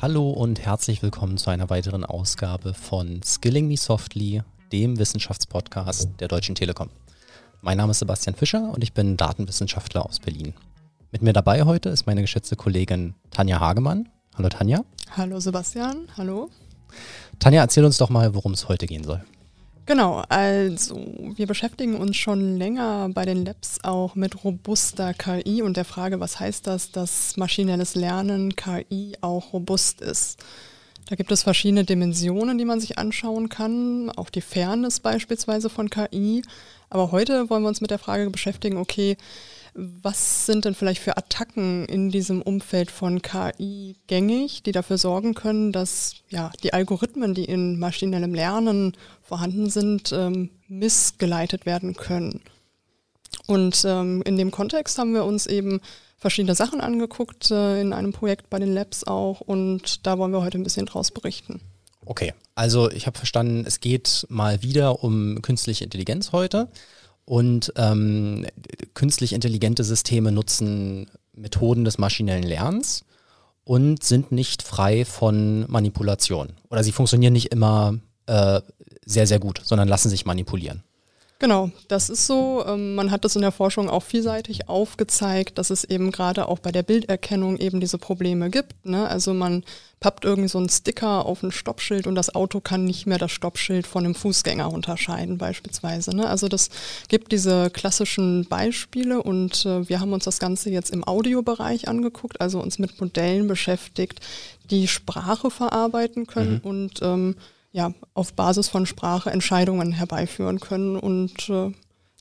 Hallo und herzlich willkommen zu einer weiteren Ausgabe von Skilling Me Softly, dem Wissenschaftspodcast der Deutschen Telekom. Mein Name ist Sebastian Fischer und ich bin Datenwissenschaftler aus Berlin. Mit mir dabei heute ist meine geschätzte Kollegin Tanja Hagemann. Hallo Tanja. Hallo Sebastian, hallo. Tanja, erzähl uns doch mal, worum es heute gehen soll. Genau, also wir beschäftigen uns schon länger bei den Labs auch mit robuster KI und der Frage, was heißt das, dass maschinelles Lernen, KI auch robust ist. Da gibt es verschiedene Dimensionen, die man sich anschauen kann, auch die Fairness beispielsweise von KI. Aber heute wollen wir uns mit der Frage beschäftigen, okay, was sind denn vielleicht für Attacken in diesem Umfeld von KI gängig, die dafür sorgen können, dass ja, die Algorithmen, die in maschinellem Lernen vorhanden sind, ähm, missgeleitet werden können? Und ähm, in dem Kontext haben wir uns eben verschiedene Sachen angeguckt, äh, in einem Projekt bei den Labs auch, und da wollen wir heute ein bisschen draus berichten. Okay, also ich habe verstanden, es geht mal wieder um künstliche Intelligenz heute. Und ähm, künstlich intelligente Systeme nutzen Methoden des maschinellen Lernens und sind nicht frei von Manipulation. Oder sie funktionieren nicht immer äh, sehr, sehr gut, sondern lassen sich manipulieren. Genau, das ist so. Ähm, man hat das in der Forschung auch vielseitig aufgezeigt, dass es eben gerade auch bei der Bilderkennung eben diese Probleme gibt. Ne? Also man pappt irgendwie so einen Sticker auf ein Stoppschild und das Auto kann nicht mehr das Stoppschild von einem Fußgänger unterscheiden beispielsweise. Ne? Also das gibt diese klassischen Beispiele und äh, wir haben uns das Ganze jetzt im Audiobereich angeguckt, also uns mit Modellen beschäftigt, die Sprache verarbeiten können mhm. und ähm, ja, auf Basis von Sprache Entscheidungen herbeiführen können. Und äh,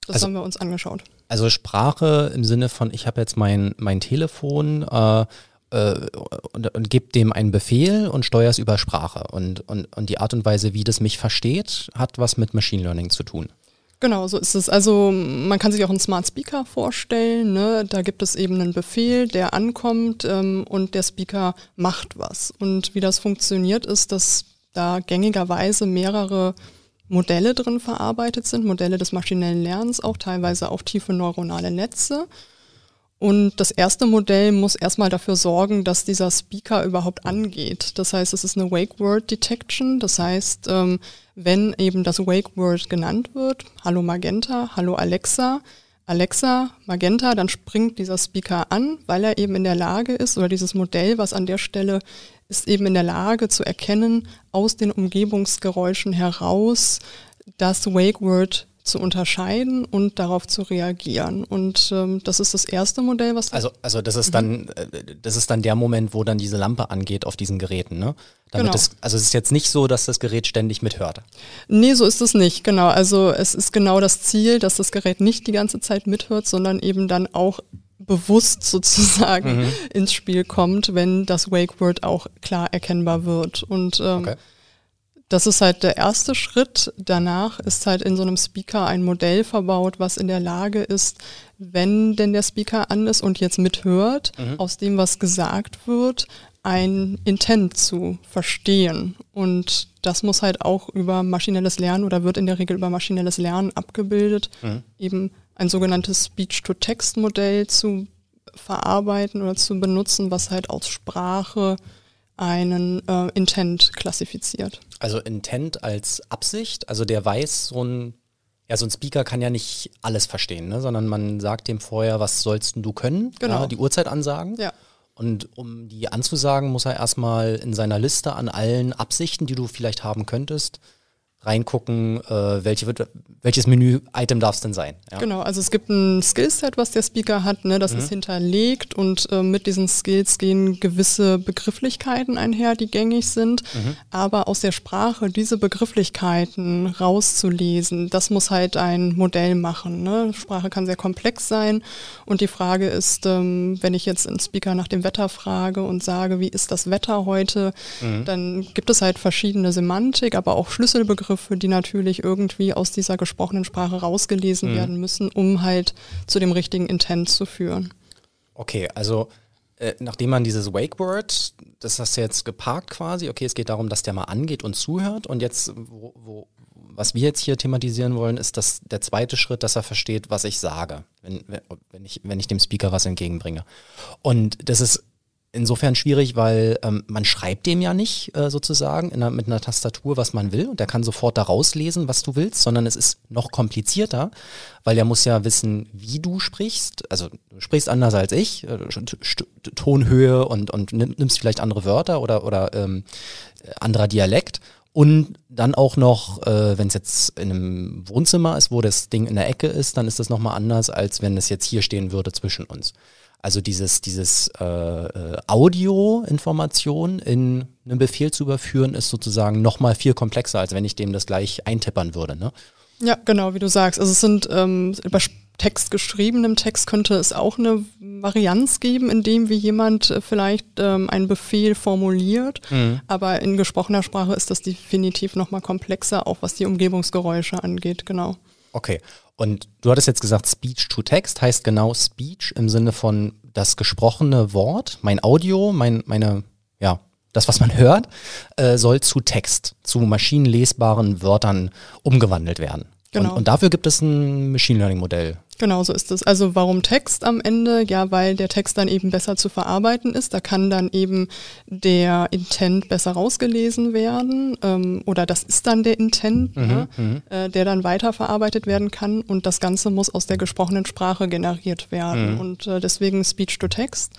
das also, haben wir uns angeschaut. Also Sprache im Sinne von, ich habe jetzt mein, mein Telefon äh, äh, und, und gebe dem einen Befehl und steuere es über Sprache. Und, und, und die Art und Weise, wie das mich versteht, hat was mit Machine Learning zu tun. Genau, so ist es. Also man kann sich auch einen Smart Speaker vorstellen. Ne? Da gibt es eben einen Befehl, der ankommt ähm, und der Speaker macht was. Und wie das funktioniert, ist, dass da gängigerweise mehrere Modelle drin verarbeitet sind, Modelle des maschinellen Lernens auch, teilweise auch tiefe neuronale Netze. Und das erste Modell muss erstmal dafür sorgen, dass dieser Speaker überhaupt angeht. Das heißt, es ist eine Wake Word Detection. Das heißt, ähm, wenn eben das Wake Word genannt wird, Hallo Magenta, Hallo Alexa, Alexa, Magenta, dann springt dieser Speaker an, weil er eben in der Lage ist, oder dieses Modell, was an der Stelle ist eben in der Lage zu erkennen, aus den Umgebungsgeräuschen heraus das Wake Word zu unterscheiden und darauf zu reagieren. Und ähm, das ist das erste Modell, was. Also, also das ist dann, äh, das ist dann der Moment, wo dann diese Lampe angeht auf diesen Geräten, ne? Damit genau. Das, also es ist jetzt nicht so, dass das Gerät ständig mithört. Nee, so ist es nicht, genau. Also es ist genau das Ziel, dass das Gerät nicht die ganze Zeit mithört, sondern eben dann auch bewusst sozusagen mhm. ins Spiel kommt, wenn das Wake Word auch klar erkennbar wird. Und ähm, okay. das ist halt der erste Schritt. Danach ist halt in so einem Speaker ein Modell verbaut, was in der Lage ist, wenn denn der Speaker an ist und jetzt mithört, mhm. aus dem, was gesagt wird, ein Intent zu verstehen. Und das muss halt auch über maschinelles Lernen oder wird in der Regel über maschinelles Lernen abgebildet, mhm. eben ein sogenanntes Speech-to-Text-Modell zu verarbeiten oder zu benutzen, was halt aus Sprache einen äh, Intent klassifiziert. Also Intent als Absicht, also der weiß, so ein, ja, so ein Speaker kann ja nicht alles verstehen, ne? sondern man sagt dem vorher, was sollst du können, genau. Ja, die Uhrzeit ansagen. Ja. Und um die anzusagen, muss er erstmal in seiner Liste an allen Absichten, die du vielleicht haben könntest, reingucken, äh, welche wird, welches Menü-Item darf es denn sein. Ja? Genau, also es gibt ein Skillset, was der Speaker hat, ne, das mhm. ist hinterlegt und äh, mit diesen Skills gehen gewisse Begrifflichkeiten einher, die gängig sind. Mhm. Aber aus der Sprache diese Begrifflichkeiten rauszulesen, das muss halt ein Modell machen. Ne? Sprache kann sehr komplex sein und die Frage ist, ähm, wenn ich jetzt einen Speaker nach dem Wetter frage und sage, wie ist das Wetter heute, mhm. dann gibt es halt verschiedene Semantik, aber auch Schlüsselbegriffe Begriffe, die natürlich irgendwie aus dieser gesprochenen Sprache rausgelesen mhm. werden müssen, um halt zu dem richtigen Intent zu führen. Okay, also äh, nachdem man dieses Wake Word, das hast du jetzt geparkt quasi, okay, es geht darum, dass der mal angeht und zuhört und jetzt, wo, wo, was wir jetzt hier thematisieren wollen, ist dass der zweite Schritt, dass er versteht, was ich sage, wenn, wenn, ich, wenn ich dem Speaker was entgegenbringe. Und das ist insofern schwierig, weil ähm, man schreibt dem ja nicht äh, sozusagen einer, mit einer Tastatur, was man will und der kann sofort da rauslesen, was du willst, sondern es ist noch komplizierter, weil der muss ja wissen, wie du sprichst. Also du sprichst anders als ich, äh, Tonhöhe und, und nimmst vielleicht andere Wörter oder, oder ähm, anderer Dialekt. Und dann auch noch, äh, wenn es jetzt in einem Wohnzimmer ist, wo das Ding in der Ecke ist, dann ist das nochmal anders, als wenn es jetzt hier stehen würde zwischen uns. Also dieses, dieses äh, äh, Audio-Information in einen Befehl zu überführen, ist sozusagen nochmal viel komplexer, als wenn ich dem das gleich eintippern würde. Ne? Ja, genau, wie du sagst. Also es sind ähm, über Text geschriebenem Text könnte es auch eine Varianz geben, in dem wie jemand äh, vielleicht ähm, einen Befehl formuliert. Mhm. Aber in gesprochener Sprache ist das definitiv nochmal komplexer, auch was die Umgebungsgeräusche angeht, genau. Okay. Und du hattest jetzt gesagt, Speech to Text heißt genau Speech im Sinne von das gesprochene Wort, mein Audio, mein, meine, ja, das, was man hört, äh, soll zu Text, zu maschinenlesbaren Wörtern umgewandelt werden. Genau. Und, und dafür gibt es ein Machine Learning Modell. Genau so ist es. Also warum Text am Ende? Ja, weil der Text dann eben besser zu verarbeiten ist. Da kann dann eben der Intent besser rausgelesen werden ähm, oder das ist dann der Intent, mhm, ne, mhm. äh, der dann weiterverarbeitet werden kann und das Ganze muss aus der gesprochenen Sprache generiert werden mhm. und äh, deswegen Speech to Text.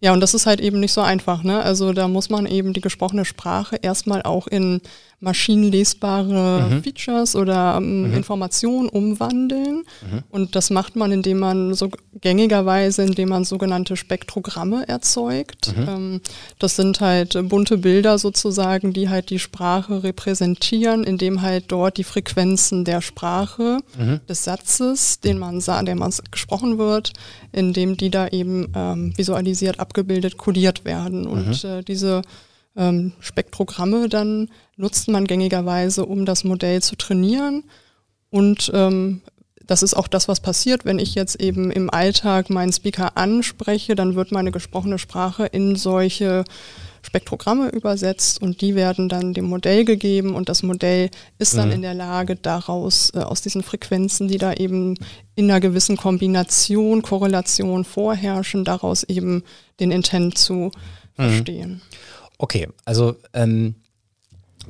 Ja, und das ist halt eben nicht so einfach. Ne? Also da muss man eben die gesprochene Sprache erstmal auch in maschinenlesbare mhm. Features oder ähm, mhm. Informationen umwandeln. Mhm. Und das macht man, indem man so gängigerweise, indem man sogenannte Spektrogramme erzeugt. Mhm. Ähm, das sind halt bunte Bilder sozusagen, die halt die Sprache repräsentieren, indem halt dort die Frequenzen der Sprache, mhm. des Satzes, den man sah, der man gesprochen wird, indem die da eben ähm, visualisiert, abgebildet, kodiert werden. Und mhm. äh, diese ähm, Spektrogramme dann nutzt man gängigerweise, um das Modell zu trainieren. Und ähm, das ist auch das, was passiert, wenn ich jetzt eben im Alltag meinen Speaker anspreche, dann wird meine gesprochene Sprache in solche Spektrogramme übersetzt und die werden dann dem Modell gegeben und das Modell ist dann mhm. in der Lage, daraus äh, aus diesen Frequenzen, die da eben in einer gewissen Kombination, Korrelation vorherrschen, daraus eben den Intent zu mhm. verstehen. Okay, also ähm,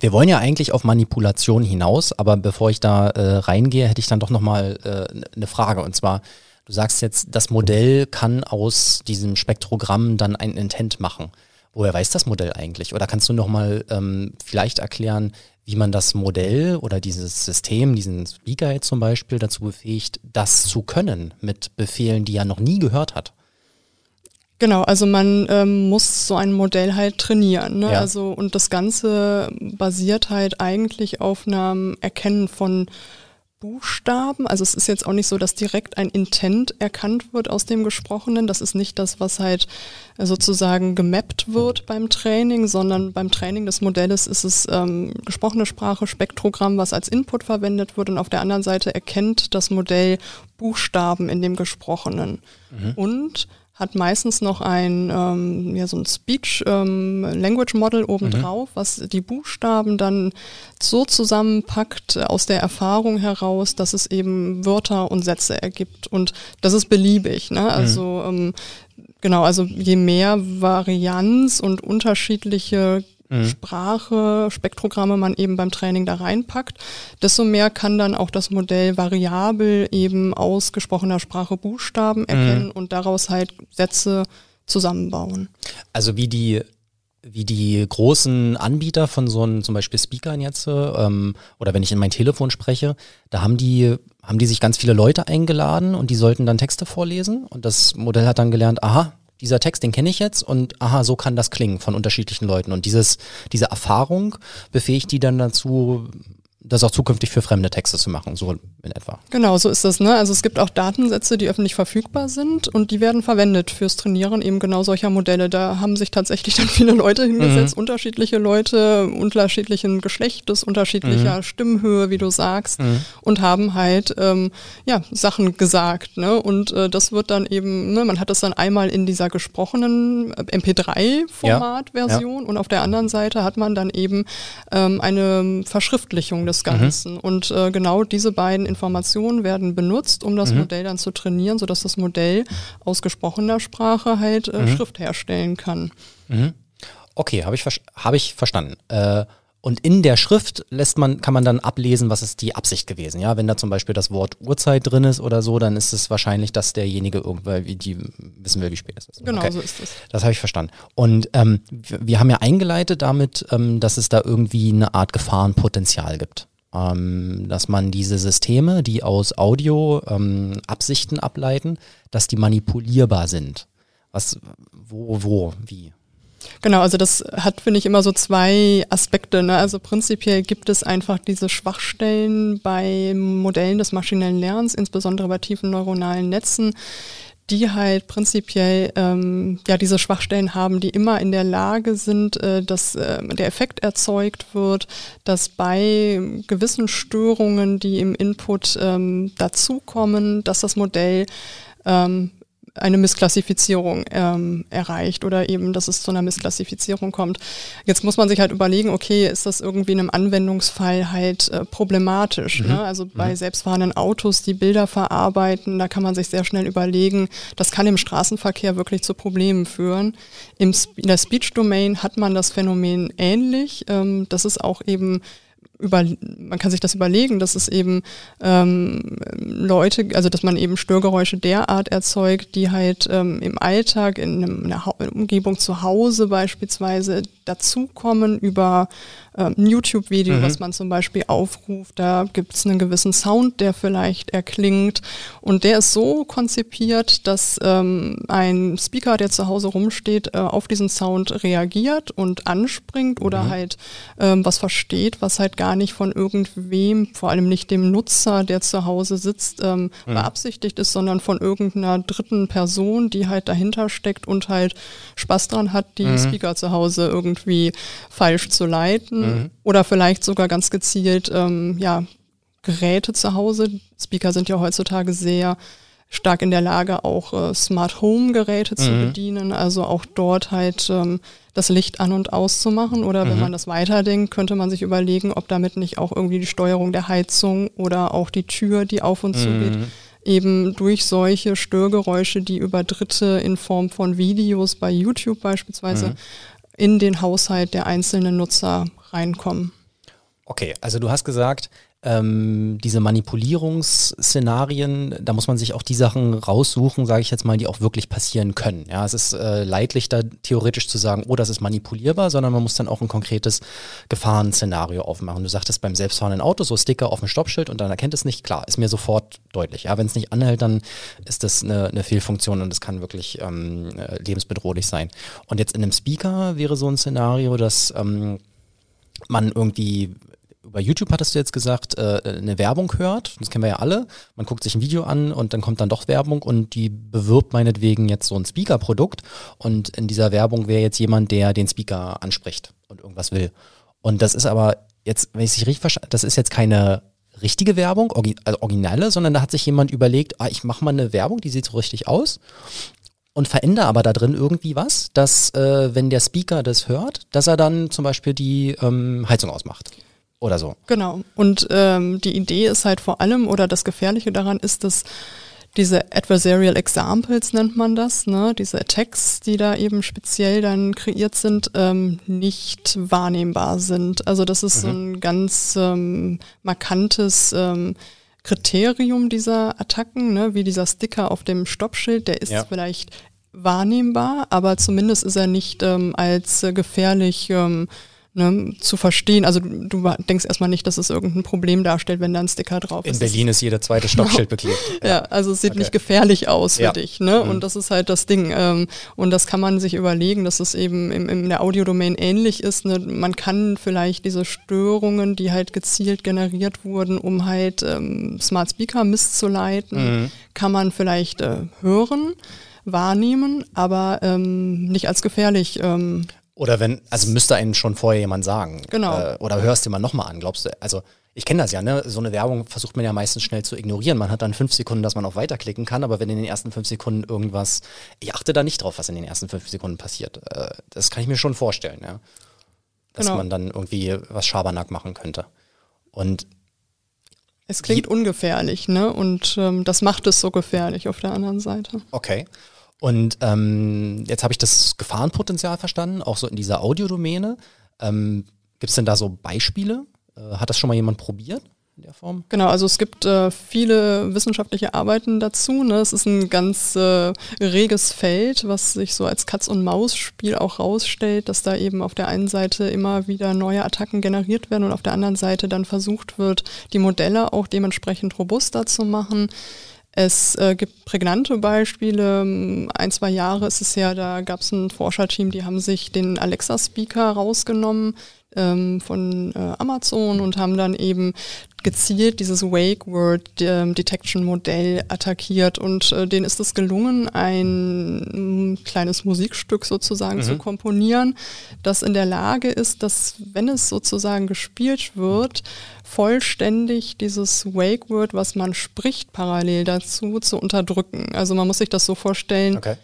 wir wollen ja eigentlich auf Manipulation hinaus, aber bevor ich da äh, reingehe, hätte ich dann doch nochmal äh, eine Frage. Und zwar, du sagst jetzt, das Modell kann aus diesem Spektrogramm dann ein Intent machen. Woher weiß das Modell eigentlich? Oder kannst du nochmal ähm, vielleicht erklären, wie man das Modell oder dieses System, diesen Speaker jetzt zum Beispiel dazu befähigt, das zu können mit Befehlen, die er noch nie gehört hat? Genau, also man ähm, muss so ein Modell halt trainieren. Ne? Ja. Also und das Ganze basiert halt eigentlich auf einem Erkennen von Buchstaben. Also es ist jetzt auch nicht so, dass direkt ein Intent erkannt wird aus dem Gesprochenen. Das ist nicht das, was halt sozusagen gemappt wird beim Training, sondern beim Training des Modells ist es ähm, gesprochene Sprache, Spektrogramm, was als Input verwendet wird und auf der anderen Seite erkennt das Modell Buchstaben in dem Gesprochenen. Mhm. Und hat meistens noch ein, ähm, ja, so ein Speech ähm, Language Model obendrauf, mhm. was die Buchstaben dann so zusammenpackt aus der Erfahrung heraus, dass es eben Wörter und Sätze ergibt. Und das ist beliebig. Ne? Also mhm. ähm, genau, also je mehr Varianz und unterschiedliche mhm. Sprache, Spektrogramme man eben beim Training da reinpackt, desto mehr kann dann auch das Modell variabel eben aus gesprochener Sprache Buchstaben mhm. erkennen mhm. und daraus halt Sätze zusammenbauen. Also wie die wie die großen Anbieter von so einem zum Beispiel Speakern jetzt ähm, oder wenn ich in mein Telefon spreche, da haben die haben die sich ganz viele Leute eingeladen und die sollten dann Texte vorlesen und das Modell hat dann gelernt, aha, dieser Text, den kenne ich jetzt und aha, so kann das klingen von unterschiedlichen Leuten. Und dieses, diese Erfahrung befähigt die dann dazu, das auch zukünftig für fremde Texte zu machen, so in etwa. Genau, so ist das. Ne? Also es gibt auch Datensätze, die öffentlich verfügbar sind und die werden verwendet fürs Trainieren eben genau solcher Modelle. Da haben sich tatsächlich dann viele Leute hingesetzt, mhm. unterschiedliche Leute, unterschiedlichen Geschlechtes, unterschiedlicher mhm. Stimmhöhe, wie du sagst, mhm. und haben halt ähm, ja Sachen gesagt. Ne? Und äh, das wird dann eben, ne, man hat das dann einmal in dieser gesprochenen äh, MP3-Format-Version ja. ja. und auf der anderen Seite hat man dann eben ähm, eine Verschriftlichung des des. Ganzen. Mhm. Und äh, genau diese beiden Informationen werden benutzt, um das mhm. Modell dann zu trainieren, sodass das Modell aus gesprochener Sprache halt äh, mhm. Schrift herstellen kann. Mhm. Okay, habe ich, hab ich verstanden. Äh, und in der Schrift lässt man, kann man dann ablesen, was ist die Absicht gewesen. Ja, wenn da zum Beispiel das Wort Uhrzeit drin ist oder so, dann ist es wahrscheinlich, dass derjenige irgendwann, wie die wissen will, wie spät es ist. Genau, okay. so ist es. Das habe ich verstanden. Und ähm, wir haben ja eingeleitet damit, ähm, dass es da irgendwie eine Art Gefahrenpotenzial gibt. Ähm, dass man diese Systeme, die aus Audio ähm, Absichten ableiten, dass die manipulierbar sind. Was, wo, wo, wie? Genau, also das hat, finde ich, immer so zwei Aspekte. Ne? Also prinzipiell gibt es einfach diese Schwachstellen bei Modellen des maschinellen Lernens, insbesondere bei tiefen neuronalen Netzen, die halt prinzipiell ähm, ja diese Schwachstellen haben, die immer in der Lage sind, äh, dass äh, der Effekt erzeugt wird, dass bei gewissen Störungen, die im Input ähm, dazukommen, dass das Modell ähm, eine Missklassifizierung ähm, erreicht oder eben, dass es zu einer Missklassifizierung kommt. Jetzt muss man sich halt überlegen, okay, ist das irgendwie in einem Anwendungsfall halt äh, problematisch? Mhm. Ne? Also bei mhm. selbstfahrenden Autos, die Bilder verarbeiten, da kann man sich sehr schnell überlegen, das kann im Straßenverkehr wirklich zu Problemen führen. Im, in der Speech-Domain hat man das Phänomen ähnlich. Ähm, das ist auch eben über, man kann sich das überlegen, dass es eben ähm, Leute, also dass man eben Störgeräusche derart erzeugt, die halt ähm, im Alltag, in, einer Umgebung zu Hause beispielsweise dazukommen über ähm, ein YouTube-Video, mhm. was man zum Beispiel aufruft. Da gibt es einen gewissen Sound, der vielleicht erklingt. Und der ist so konzipiert, dass ähm, ein Speaker, der zu Hause rumsteht, äh, auf diesen Sound reagiert und anspringt oder mhm. halt ähm, was versteht, was halt gar nicht von irgendwem, vor allem nicht dem Nutzer, der zu Hause sitzt, ähm, mhm. beabsichtigt ist, sondern von irgendeiner dritten Person, die halt dahinter steckt und halt Spaß dran hat, die mhm. Speaker zu Hause irgendwie falsch zu leiten mhm. oder vielleicht sogar ganz gezielt ähm, ja, Geräte zu Hause. Speaker sind ja heutzutage sehr stark in der Lage, auch äh, Smart Home Geräte zu mhm. bedienen, also auch dort halt ähm, das Licht an und auszumachen. Oder wenn mhm. man das weiterdenkt, könnte man sich überlegen, ob damit nicht auch irgendwie die Steuerung der Heizung oder auch die Tür, die auf und zu geht, mhm. eben durch solche Störgeräusche, die über Dritte in Form von Videos bei YouTube beispielsweise mhm. in den Haushalt der einzelnen Nutzer reinkommen. Okay, also du hast gesagt, ähm, diese Manipulierungsszenarien, da muss man sich auch die Sachen raussuchen, sage ich jetzt mal, die auch wirklich passieren können. Ja, es ist äh, leidlich, da theoretisch zu sagen, oh, das ist manipulierbar, sondern man muss dann auch ein konkretes Gefahrenszenario aufmachen. Du sagtest beim selbstfahrenden Auto so Sticker auf dem Stoppschild und dann erkennt es nicht, klar, ist mir sofort deutlich. Ja, wenn es nicht anhält, dann ist das eine, eine Fehlfunktion und es kann wirklich ähm, äh, lebensbedrohlich sein. Und jetzt in einem Speaker wäre so ein Szenario, dass ähm, man irgendwie über YouTube hattest du jetzt gesagt, äh, eine Werbung hört, das kennen wir ja alle, man guckt sich ein Video an und dann kommt dann doch Werbung und die bewirbt meinetwegen jetzt so ein Speaker-Produkt. Und in dieser Werbung wäre jetzt jemand, der den Speaker anspricht und irgendwas will. Und das ist aber jetzt, wenn ich es richtig verstanden das ist jetzt keine richtige Werbung, also originale, sondern da hat sich jemand überlegt, ah, ich mache mal eine Werbung, die sieht so richtig aus und verändere aber da drin irgendwie was, dass äh, wenn der Speaker das hört, dass er dann zum Beispiel die ähm, Heizung ausmacht oder so. Genau. Und ähm, die Idee ist halt vor allem, oder das Gefährliche daran ist, dass diese Adversarial Examples nennt man das, ne? diese Attacks, die da eben speziell dann kreiert sind, ähm, nicht wahrnehmbar sind. Also das ist mhm. so ein ganz ähm, markantes ähm, Kriterium dieser Attacken, ne? wie dieser Sticker auf dem Stoppschild, der ist ja. vielleicht wahrnehmbar, aber zumindest ist er nicht ähm, als äh, gefährlich ähm, ne, zu verstehen. Also du, du, denkst erstmal nicht, dass es irgendein Problem darstellt, wenn da ein Sticker drauf In ist. In Berlin ist jeder zweite Stockschild beklebt. Ja. ja, also es sieht okay. nicht gefährlich aus für ja. dich. Ne? Mhm. Und das ist halt das Ding. Ähm, und das kann man sich überlegen, dass es eben im, in der Audiodomain ähnlich ist. Ne? Man kann vielleicht diese Störungen, die halt gezielt generiert wurden, um halt ähm, Smart Speaker misszuleiten, mhm. kann man vielleicht äh, hören wahrnehmen, aber ähm, nicht als gefährlich ähm, oder wenn, also müsste einen schon vorher jemand sagen. Genau. Äh, oder hörst du mal nochmal an, glaubst du? Also ich kenne das ja, ne? So eine Werbung versucht man ja meistens schnell zu ignorieren. Man hat dann fünf Sekunden, dass man auf Weiterklicken kann, aber wenn in den ersten fünf Sekunden irgendwas, ich achte da nicht drauf, was in den ersten fünf Sekunden passiert. Äh, das kann ich mir schon vorstellen, ja. Dass genau. man dann irgendwie was Schabernack machen könnte. Und es klingt ungefährlich, ne? Und ähm, das macht es so gefährlich auf der anderen Seite. Okay. Und ähm, jetzt habe ich das Gefahrenpotenzial verstanden, auch so in dieser Audiodomäne. Ähm, Gibt es denn da so Beispiele? Äh, hat das schon mal jemand probiert? In der Form? Genau, also es gibt äh, viele wissenschaftliche Arbeiten dazu. Ne? Es ist ein ganz äh, reges Feld, was sich so als Katz-und-Maus-Spiel auch rausstellt, dass da eben auf der einen Seite immer wieder neue Attacken generiert werden und auf der anderen Seite dann versucht wird, die Modelle auch dementsprechend robuster zu machen. Es äh, gibt prägnante Beispiele. Ein, zwei Jahre ist es her, da gab es ein Forscherteam, die haben sich den Alexa-Speaker rausgenommen ähm, von äh, Amazon und haben dann eben gezielt dieses Wake Word ähm, Detection Modell attackiert und äh, denen ist es gelungen, ein mm, kleines Musikstück sozusagen mhm. zu komponieren, das in der Lage ist, dass wenn es sozusagen gespielt wird, vollständig dieses Wake Word, was man spricht, parallel dazu zu unterdrücken. Also man muss sich das so vorstellen. Okay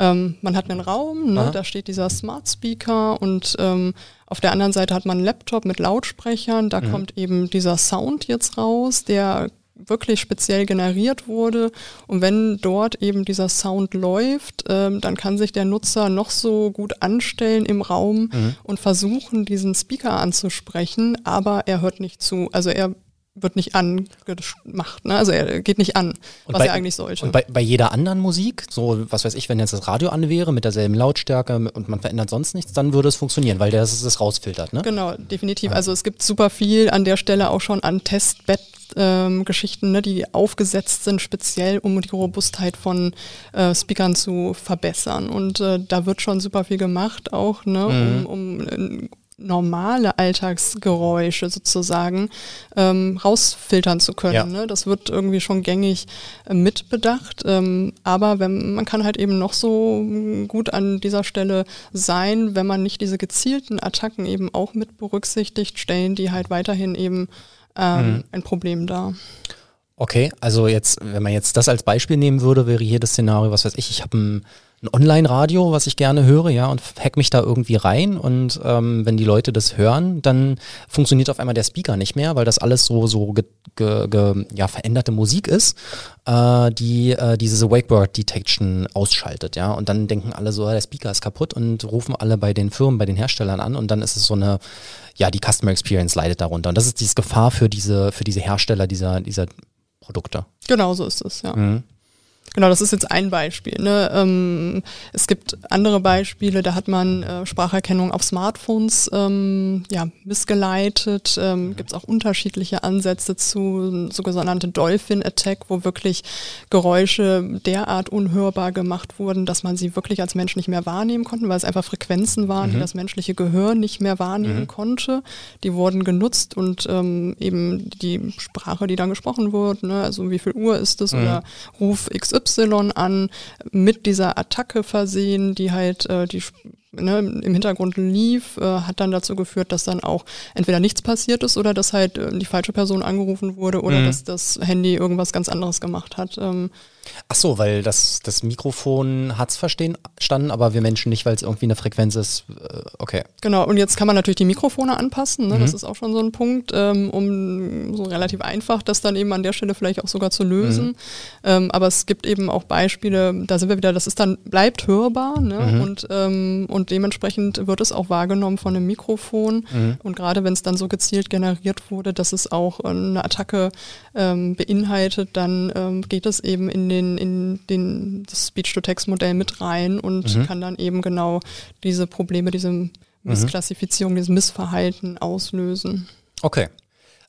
ähm, man hat einen Raum, ne, da steht dieser Smart Speaker und ähm, auf der anderen Seite hat man einen Laptop mit Lautsprechern, da mhm. kommt eben dieser Sound jetzt raus, der wirklich speziell generiert wurde. Und wenn dort eben dieser Sound läuft, ähm, dann kann sich der Nutzer noch so gut anstellen im Raum mhm. und versuchen, diesen Speaker anzusprechen, aber er hört nicht zu. Also er wird nicht angemacht, ne? also er geht nicht an, und was bei, er eigentlich sollte. Und bei, bei jeder anderen Musik, so was weiß ich, wenn jetzt das Radio an wäre mit derselben Lautstärke und man verändert sonst nichts, dann würde es funktionieren, weil der das, das rausfiltert. Ne? Genau, definitiv. Also es gibt super viel an der Stelle auch schon an Testbett-Geschichten, ähm, ne, die aufgesetzt sind, speziell um die Robustheit von äh, Speakern zu verbessern. Und äh, da wird schon super viel gemacht, auch ne, mhm. um, um normale Alltagsgeräusche sozusagen ähm, rausfiltern zu können. Ja. Ne? Das wird irgendwie schon gängig äh, mitbedacht. Ähm, aber wenn, man kann halt eben noch so gut an dieser Stelle sein, wenn man nicht diese gezielten Attacken eben auch mit berücksichtigt, stellen die halt weiterhin eben ähm, mhm. ein Problem dar. Okay, also jetzt, wenn man jetzt das als Beispiel nehmen würde, wäre hier das Szenario, was weiß ich, ich habe ein ein Online-Radio, was ich gerne höre, ja, und hack mich da irgendwie rein. Und ähm, wenn die Leute das hören, dann funktioniert auf einmal der Speaker nicht mehr, weil das alles so, so ge, ge, ge, ja, veränderte Musik ist, äh, die äh, diese Wakeword Detection ausschaltet, ja. Und dann denken alle so, der Speaker ist kaputt und rufen alle bei den Firmen, bei den Herstellern an und dann ist es so eine, ja, die Customer Experience leidet darunter. Und das ist diese Gefahr für diese, für diese Hersteller dieser, dieser Produkte. Genau so ist es, ja. Mhm. Genau, das ist jetzt ein Beispiel. Ne? Ähm, es gibt andere Beispiele, da hat man äh, Spracherkennung auf Smartphones ähm, ja, missgeleitet. Ähm, gibt es auch unterschiedliche Ansätze zu sogenannte Dolphin Attack, wo wirklich Geräusche derart unhörbar gemacht wurden, dass man sie wirklich als Mensch nicht mehr wahrnehmen konnte, weil es einfach Frequenzen waren, mhm. die das menschliche Gehör nicht mehr wahrnehmen mhm. konnte. Die wurden genutzt und ähm, eben die Sprache, die dann gesprochen wurde, ne? also wie viel Uhr ist es mhm. oder Ruf XY XY an, mit dieser Attacke versehen, die halt äh, die ne, im Hintergrund lief, äh, hat dann dazu geführt, dass dann auch entweder nichts passiert ist oder dass halt äh, die falsche Person angerufen wurde oder mhm. dass das Handy irgendwas ganz anderes gemacht hat. Ähm, Ach so, weil das, das Mikrofon hat es verstanden, aber wir Menschen nicht, weil es irgendwie eine Frequenz ist. Äh, okay. Genau, und jetzt kann man natürlich die Mikrofone anpassen. Ne? Mhm. Das ist auch schon so ein Punkt, ähm, um so relativ einfach das dann eben an der Stelle vielleicht auch sogar zu lösen. Mhm. Ähm, aber es gibt eben auch Beispiele, da sind wir wieder, das ist dann, bleibt hörbar ne? Mhm. und, ähm, und dementsprechend wird es auch wahrgenommen von einem Mikrofon. Mhm. Und gerade wenn es dann so gezielt generiert wurde, dass es auch eine Attacke ähm, beinhaltet, dann ähm, geht es eben in den, in den Speech-to-Text-Modell mit rein und mhm. kann dann eben genau diese Probleme, diese Missklassifizierung, dieses Missverhalten auslösen. Okay.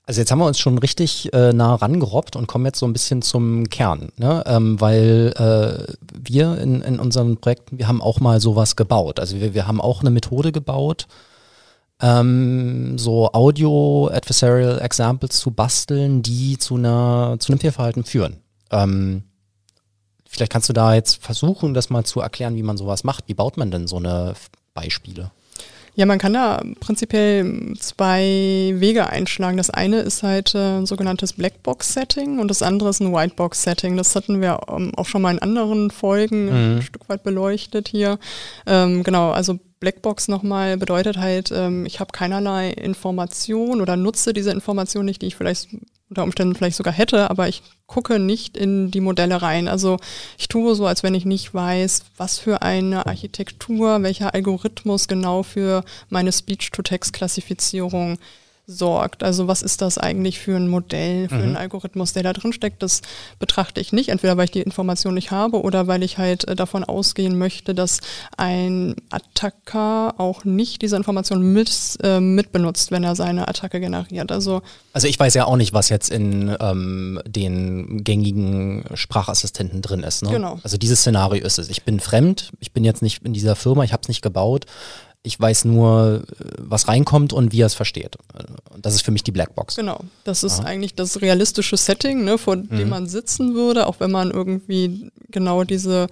Also jetzt haben wir uns schon richtig äh, nah rangerobbt und kommen jetzt so ein bisschen zum Kern, ne? ähm, weil äh, wir in, in unseren Projekten, wir haben auch mal sowas gebaut. Also wir, wir haben auch eine Methode gebaut, ähm, so Audio-Adversarial Examples zu basteln, die zu, einer, zu einem Fehlverhalten führen. Ähm, vielleicht kannst du da jetzt versuchen, das mal zu erklären, wie man sowas macht. Wie baut man denn so eine Beispiele? Ja, man kann da prinzipiell zwei Wege einschlagen. Das eine ist halt äh, ein sogenanntes Blackbox-Setting und das andere ist ein Whitebox-Setting. Das hatten wir ähm, auch schon mal in anderen Folgen mhm. ein Stück weit beleuchtet hier. Ähm, genau, also Blackbox nochmal bedeutet halt, ähm, ich habe keinerlei Information oder nutze diese Information nicht, die ich vielleicht unter Umständen vielleicht sogar hätte, aber ich gucke nicht in die Modelle rein. Also ich tue so, als wenn ich nicht weiß, was für eine Architektur, welcher Algorithmus genau für meine Speech-to-Text-Klassifizierung sorgt. Also was ist das eigentlich für ein Modell, für mhm. einen Algorithmus, der da drin steckt? Das betrachte ich nicht, entweder weil ich die Information nicht habe oder weil ich halt äh, davon ausgehen möchte, dass ein Attacker auch nicht diese Information mit, äh, mitbenutzt, wenn er seine Attacke generiert. Also, also ich weiß ja auch nicht, was jetzt in ähm, den gängigen Sprachassistenten drin ist. Ne? Genau. Also dieses Szenario ist es. Ich bin fremd, ich bin jetzt nicht in dieser Firma, ich habe es nicht gebaut ich weiß nur, was reinkommt und wie er es versteht. Und das ist für mich die Blackbox. Genau. Das ist Aha. eigentlich das realistische Setting, ne, vor mhm. dem man sitzen würde, auch wenn man irgendwie genau diese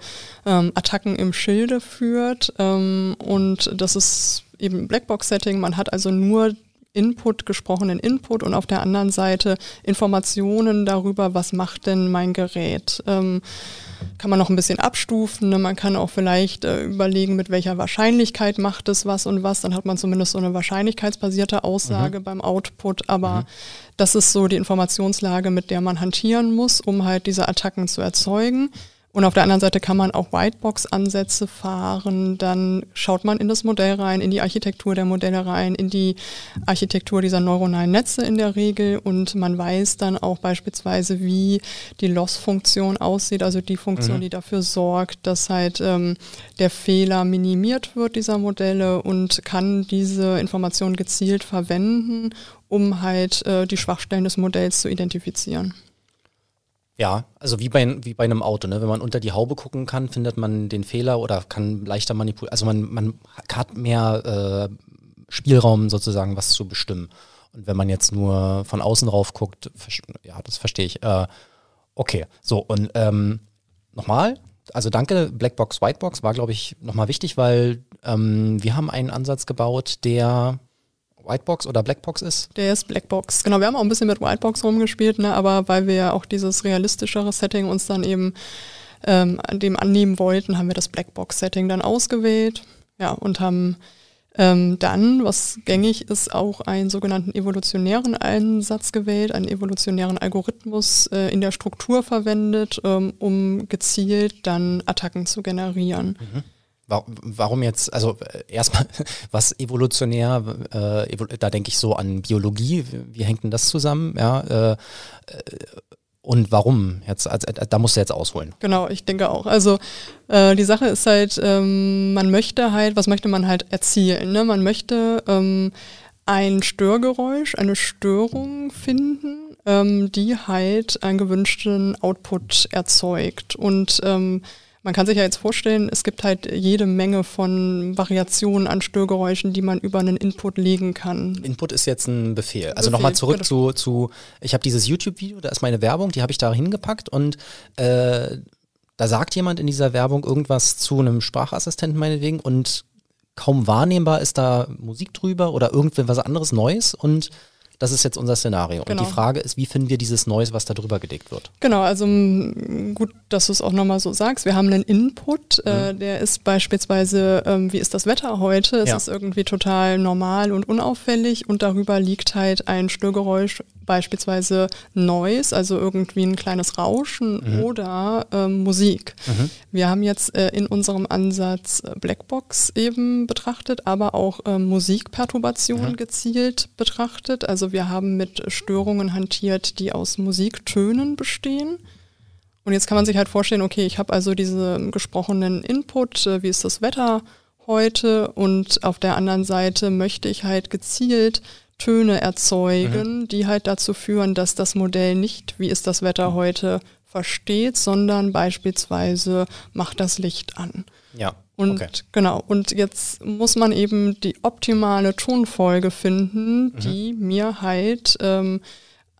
ähm, Attacken im Schilde führt. Ähm, und das ist eben Blackbox-Setting. Man hat also nur Input, gesprochenen Input und auf der anderen Seite Informationen darüber, was macht denn mein Gerät. Ähm, kann man noch ein bisschen abstufen. Ne? Man kann auch vielleicht äh, überlegen, mit welcher Wahrscheinlichkeit macht es was und was. Dann hat man zumindest so eine wahrscheinlichkeitsbasierte Aussage mhm. beim Output. Aber mhm. das ist so die Informationslage, mit der man hantieren muss, um halt diese Attacken zu erzeugen. Und auf der anderen Seite kann man auch Whitebox-Ansätze fahren. Dann schaut man in das Modell rein, in die Architektur der Modelle rein, in die Architektur dieser neuronalen Netze in der Regel. Und man weiß dann auch beispielsweise, wie die Loss-Funktion aussieht, also die Funktion, mhm. die dafür sorgt, dass halt ähm, der Fehler minimiert wird dieser Modelle und kann diese Information gezielt verwenden, um halt äh, die Schwachstellen des Modells zu identifizieren. Ja, also wie bei, wie bei einem Auto, ne? wenn man unter die Haube gucken kann, findet man den Fehler oder kann leichter manipulieren. Also man, man hat mehr äh, Spielraum sozusagen, was zu bestimmen. Und wenn man jetzt nur von außen drauf guckt, ja, das verstehe ich. Äh, okay, so und ähm, nochmal, also danke, Blackbox, Whitebox war, glaube ich, nochmal wichtig, weil ähm, wir haben einen Ansatz gebaut, der Whitebox oder Blackbox ist? Der ist Blackbox. Genau, wir haben auch ein bisschen mit Whitebox rumgespielt, ne, aber weil wir ja auch dieses realistischere Setting uns dann eben ähm, dem annehmen wollten, haben wir das Blackbox-Setting dann ausgewählt. Ja, und haben ähm, dann, was gängig ist, auch einen sogenannten evolutionären Einsatz gewählt, einen evolutionären Algorithmus äh, in der Struktur verwendet, ähm, um gezielt dann Attacken zu generieren. Mhm. Warum jetzt, also äh, erstmal, was evolutionär, äh, da denke ich so an Biologie, wie hängt denn das zusammen? Ja, äh, äh und warum? Jetzt, also, da musst du jetzt ausholen. Genau, ich denke auch. Also äh, die Sache ist halt, ähm, man möchte halt, was möchte man halt erzielen? Ne? Man möchte ähm, ein Störgeräusch, eine Störung finden, ähm, die halt einen gewünschten Output erzeugt. Und ähm, man kann sich ja jetzt vorstellen, es gibt halt jede Menge von Variationen an Störgeräuschen, die man über einen Input legen kann. Input ist jetzt ein Befehl. Also nochmal zurück zu, zu, ich habe dieses YouTube-Video, da ist meine Werbung, die habe ich da hingepackt und äh, da sagt jemand in dieser Werbung irgendwas zu einem Sprachassistenten meinetwegen und kaum wahrnehmbar ist da Musik drüber oder irgendwas anderes Neues und das ist jetzt unser Szenario. Genau. Und die genau. Frage ist, wie finden wir dieses Neues, was da drüber gelegt wird? Genau, also gut, dass du es auch nochmal so sagst. Wir haben einen Input, äh, mhm. der ist beispielsweise, ähm, wie ist das Wetter heute? Es ja. ist irgendwie total normal und unauffällig und darüber liegt halt ein Störgeräusch beispielsweise Noise, also irgendwie ein kleines Rauschen mhm. oder ähm, Musik. Mhm. Wir haben jetzt äh, in unserem Ansatz äh, Blackbox eben betrachtet, aber auch äh, Musikperturbation mhm. gezielt betrachtet. Also wir haben mit Störungen hantiert, die aus Musiktönen bestehen. Und jetzt kann man sich halt vorstellen, okay, ich habe also diesen gesprochenen Input, äh, wie ist das Wetter heute und auf der anderen Seite möchte ich halt gezielt Töne erzeugen, mhm. die halt dazu führen, dass das Modell nicht, wie ist das Wetter heute, versteht, sondern beispielsweise macht das Licht an. Ja. Und okay. genau, und jetzt muss man eben die optimale Tonfolge finden, mhm. die mir halt ähm,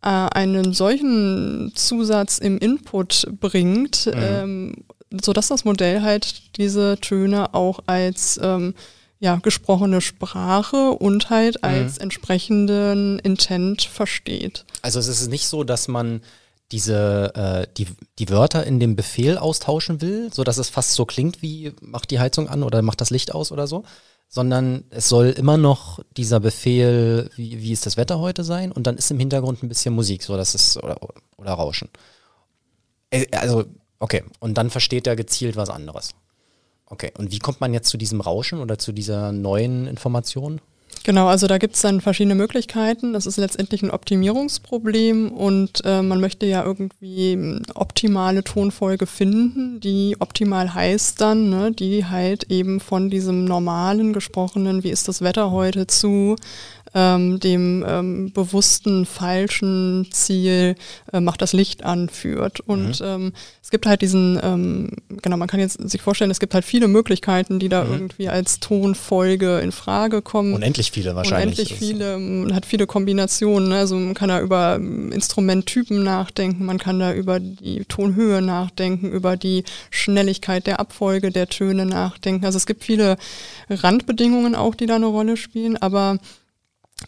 äh, einen solchen Zusatz im Input bringt, mhm. ähm, sodass das Modell halt diese Töne auch als ähm, ja, gesprochene Sprache und halt mhm. als entsprechenden Intent versteht. Also es ist nicht so, dass man diese äh, die, die Wörter in dem Befehl austauschen will, so dass es fast so klingt wie macht die Heizung an oder macht das Licht aus oder so, sondern es soll immer noch dieser Befehl, wie, wie ist das Wetter heute sein und dann ist im Hintergrund ein bisschen Musik, so dass es oder, oder Rauschen. Äh, also okay, und dann versteht er gezielt was anderes. Okay, und wie kommt man jetzt zu diesem Rauschen oder zu dieser neuen Information? Genau, also da gibt es dann verschiedene Möglichkeiten. Das ist letztendlich ein Optimierungsproblem und äh, man möchte ja irgendwie hm, optimale Tonfolge finden, die optimal heißt dann, ne, die halt eben von diesem normalen gesprochenen, wie ist das Wetter heute zu ähm, dem ähm, bewussten falschen Ziel äh, macht das Licht anführt. Und mhm. ähm, es gibt halt diesen, ähm, genau, man kann jetzt sich vorstellen, es gibt halt viele Möglichkeiten, die da mhm. irgendwie als Tonfolge in Frage kommen. Unendlich viele wahrscheinlich. Unendlich viele, man hat viele Kombinationen. Ne? Also man kann da über ähm, Instrumenttypen nachdenken, man kann da über die Tonhöhe nachdenken, über die Schnelligkeit der Abfolge der Töne nachdenken. Also es gibt viele Randbedingungen auch, die da eine Rolle spielen, aber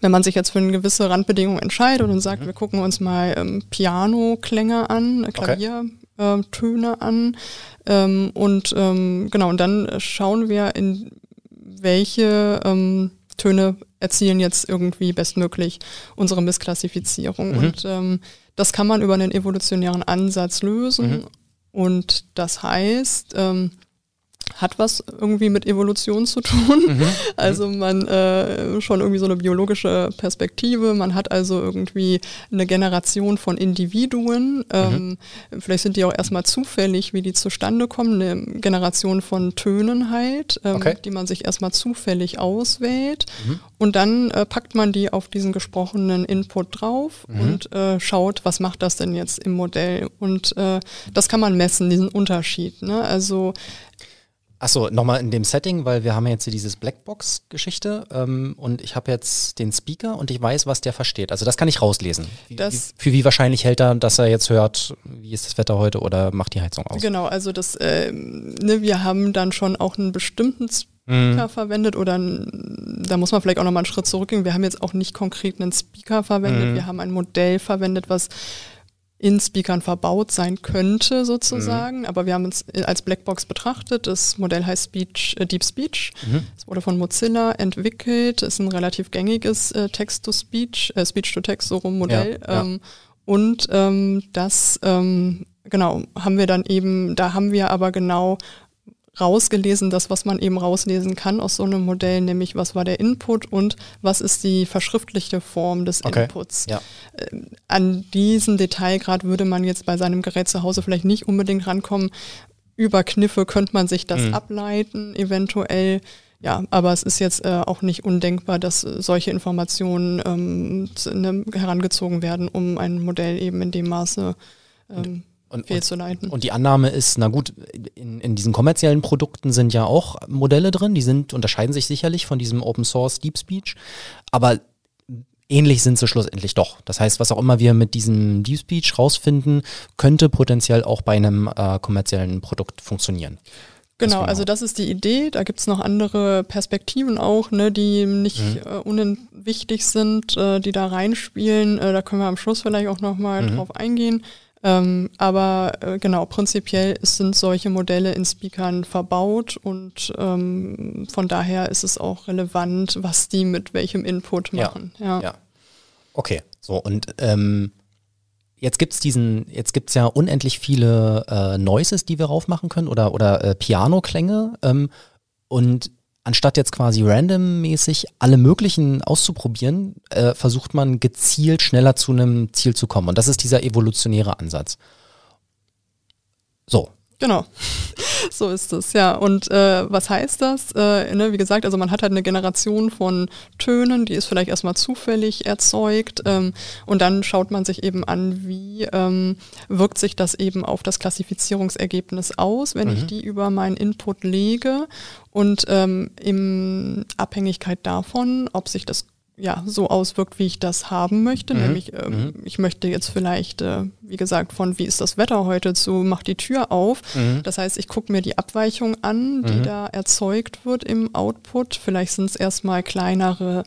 wenn man sich jetzt für eine gewisse Randbedingung entscheidet und sagt, mhm. wir gucken uns mal ähm, Piano-Klänge an, äh, Klaviertöne okay. an ähm, und ähm, genau, und dann schauen wir, in welche ähm, Töne erzielen jetzt irgendwie bestmöglich unsere Missklassifizierung. Mhm. Und ähm, das kann man über einen evolutionären Ansatz lösen. Mhm. Und das heißt, ähm, hat was irgendwie mit Evolution zu tun. Mhm. Also man äh, schon irgendwie so eine biologische Perspektive. Man hat also irgendwie eine Generation von Individuen. Ähm, mhm. Vielleicht sind die auch erstmal zufällig, wie die zustande kommen. Eine Generation von Tönen halt, ähm, okay. die man sich erstmal zufällig auswählt. Mhm. Und dann äh, packt man die auf diesen gesprochenen Input drauf mhm. und äh, schaut, was macht das denn jetzt im Modell. Und äh, das kann man messen, diesen Unterschied. Ne? Also Achso, nochmal in dem Setting, weil wir haben jetzt hier dieses Blackbox-Geschichte ähm, und ich habe jetzt den Speaker und ich weiß, was der versteht. Also das kann ich rauslesen. Wie, wie, für wie wahrscheinlich hält er, dass er jetzt hört, wie ist das Wetter heute oder macht die Heizung aus? Genau, also das, äh, ne, wir haben dann schon auch einen bestimmten Speaker mhm. verwendet oder da muss man vielleicht auch nochmal einen Schritt zurückgehen. Wir haben jetzt auch nicht konkret einen Speaker verwendet, mhm. wir haben ein Modell verwendet, was in Speakern verbaut sein könnte sozusagen. Mhm. Aber wir haben es als Blackbox betrachtet. Das Modell heißt Speech, äh, Deep Speech. Mhm. Es wurde von Mozilla entwickelt. Ist ein relativ gängiges äh, Text-to-Speech, äh, Speech-to-Text so rum Modell. Ja, ähm, Und ähm, das ähm, genau haben wir dann eben, da haben wir aber genau rausgelesen, das, was man eben rauslesen kann aus so einem Modell, nämlich was war der Input und was ist die verschriftlichte Form des okay. Inputs. Ja. Äh, an diesen Detailgrad würde man jetzt bei seinem Gerät zu Hause vielleicht nicht unbedingt rankommen. Über Kniffe könnte man sich das mhm. ableiten, eventuell. Ja, aber es ist jetzt äh, auch nicht undenkbar, dass solche Informationen ähm, ne, herangezogen werden, um ein Modell eben in dem Maße ähm, und, fehlzuleiten. Und, und, die Annahme ist, na gut, in, diesen kommerziellen Produkten sind ja auch Modelle drin, die sind, unterscheiden sich sicherlich von diesem Open Source Deep Speech, aber ähnlich sind sie schlussendlich doch. Das heißt, was auch immer wir mit diesem Deep Speech rausfinden, könnte potenziell auch bei einem äh, kommerziellen Produkt funktionieren. Genau, also das ist die Idee. Da gibt es noch andere Perspektiven auch, ne, die nicht mhm. äh, unwichtig sind, äh, die da reinspielen. Äh, da können wir am Schluss vielleicht auch nochmal mhm. drauf eingehen. Ähm, aber äh, genau, prinzipiell sind solche Modelle in Speakern verbaut und ähm, von daher ist es auch relevant, was die mit welchem Input machen. Ja, ja. ja. Okay, so und ähm, jetzt gibt's diesen, jetzt gibt's ja unendlich viele äh, Noises, die wir raufmachen können oder, oder äh, Piano-Klänge ähm, und anstatt jetzt quasi randommäßig alle möglichen auszuprobieren, äh, versucht man gezielt schneller zu einem Ziel zu kommen. Und das ist dieser evolutionäre Ansatz. So. Genau. so ist es, ja. Und äh, was heißt das? Äh, ne, wie gesagt, also man hat halt eine Generation von Tönen, die ist vielleicht erstmal zufällig erzeugt ähm, und dann schaut man sich eben an, wie ähm, wirkt sich das eben auf das Klassifizierungsergebnis aus, wenn mhm. ich die über meinen Input lege und ähm, in Abhängigkeit davon, ob sich das ja, so auswirkt, wie ich das haben möchte. Mhm. Nämlich, äh, mhm. ich möchte jetzt vielleicht, äh, wie gesagt, von wie ist das Wetter heute zu mach die Tür auf. Mhm. Das heißt, ich gucke mir die Abweichung an, die mhm. da erzeugt wird im Output. Vielleicht sind es erstmal kleinere